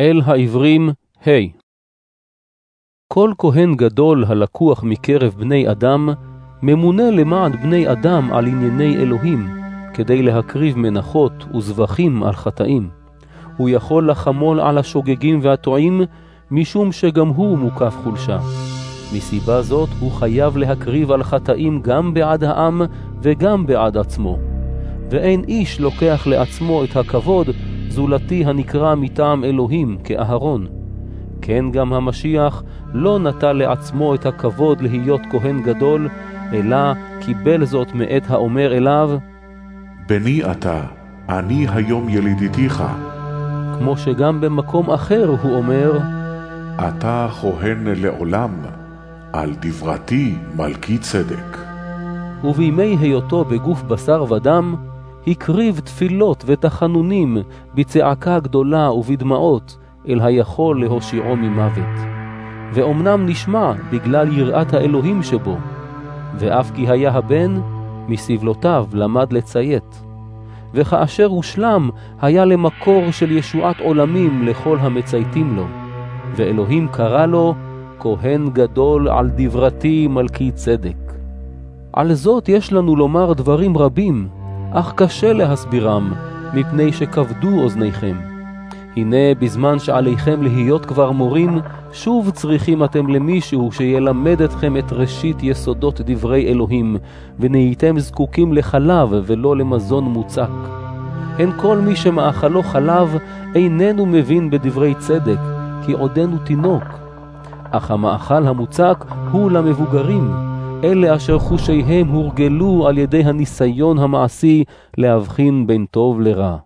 אל העברים, ה. כל כהן גדול הלקוח מקרב בני אדם, ממונה למען בני אדם על ענייני אלוהים, כדי להקריב מנחות וזבחים על חטאים. הוא יכול לחמול על השוגגים והטועים, משום שגם הוא מוקף חולשה. מסיבה זאת הוא חייב להקריב על חטאים גם בעד העם וגם בעד עצמו. ואין איש לוקח לעצמו את הכבוד זולתי הנקרא מטעם אלוהים כאהרון. כן גם המשיח לא נטל לעצמו את הכבוד להיות כהן גדול, אלא קיבל זאת מאת האומר אליו, בני אתה, אני היום ילידיתיך. כמו שגם במקום אחר הוא אומר, אתה כהן לעולם, על דברתי מלכי צדק. ובימי היותו בגוף בשר ודם, הקריב תפילות ותחנונים בצעקה גדולה ובדמעות אל היכול להושיעו ממוות. ואומנם נשמע בגלל יראת האלוהים שבו, ואף כי היה הבן, מסבלותיו למד לציית. וכאשר הושלם, היה למקור של ישועת עולמים לכל המצייתים לו. ואלוהים קרא לו, כהן גדול על דברתי מלכי צדק. על זאת יש לנו לומר דברים רבים, אך קשה להסבירם, מפני שכבדו אוזניכם. הנה בזמן שעליכם להיות כבר מורים, שוב צריכים אתם למישהו שילמד אתכם את ראשית יסודות דברי אלוהים, ונהייתם זקוקים לחלב ולא למזון מוצק. הן כל מי שמאכלו חלב איננו מבין בדברי צדק, כי עודנו תינוק. אך המאכל המוצק הוא למבוגרים, אלה אשר חושיהם הורגלו על ידי הניסיון המעשי להבחין בין טוב לרע.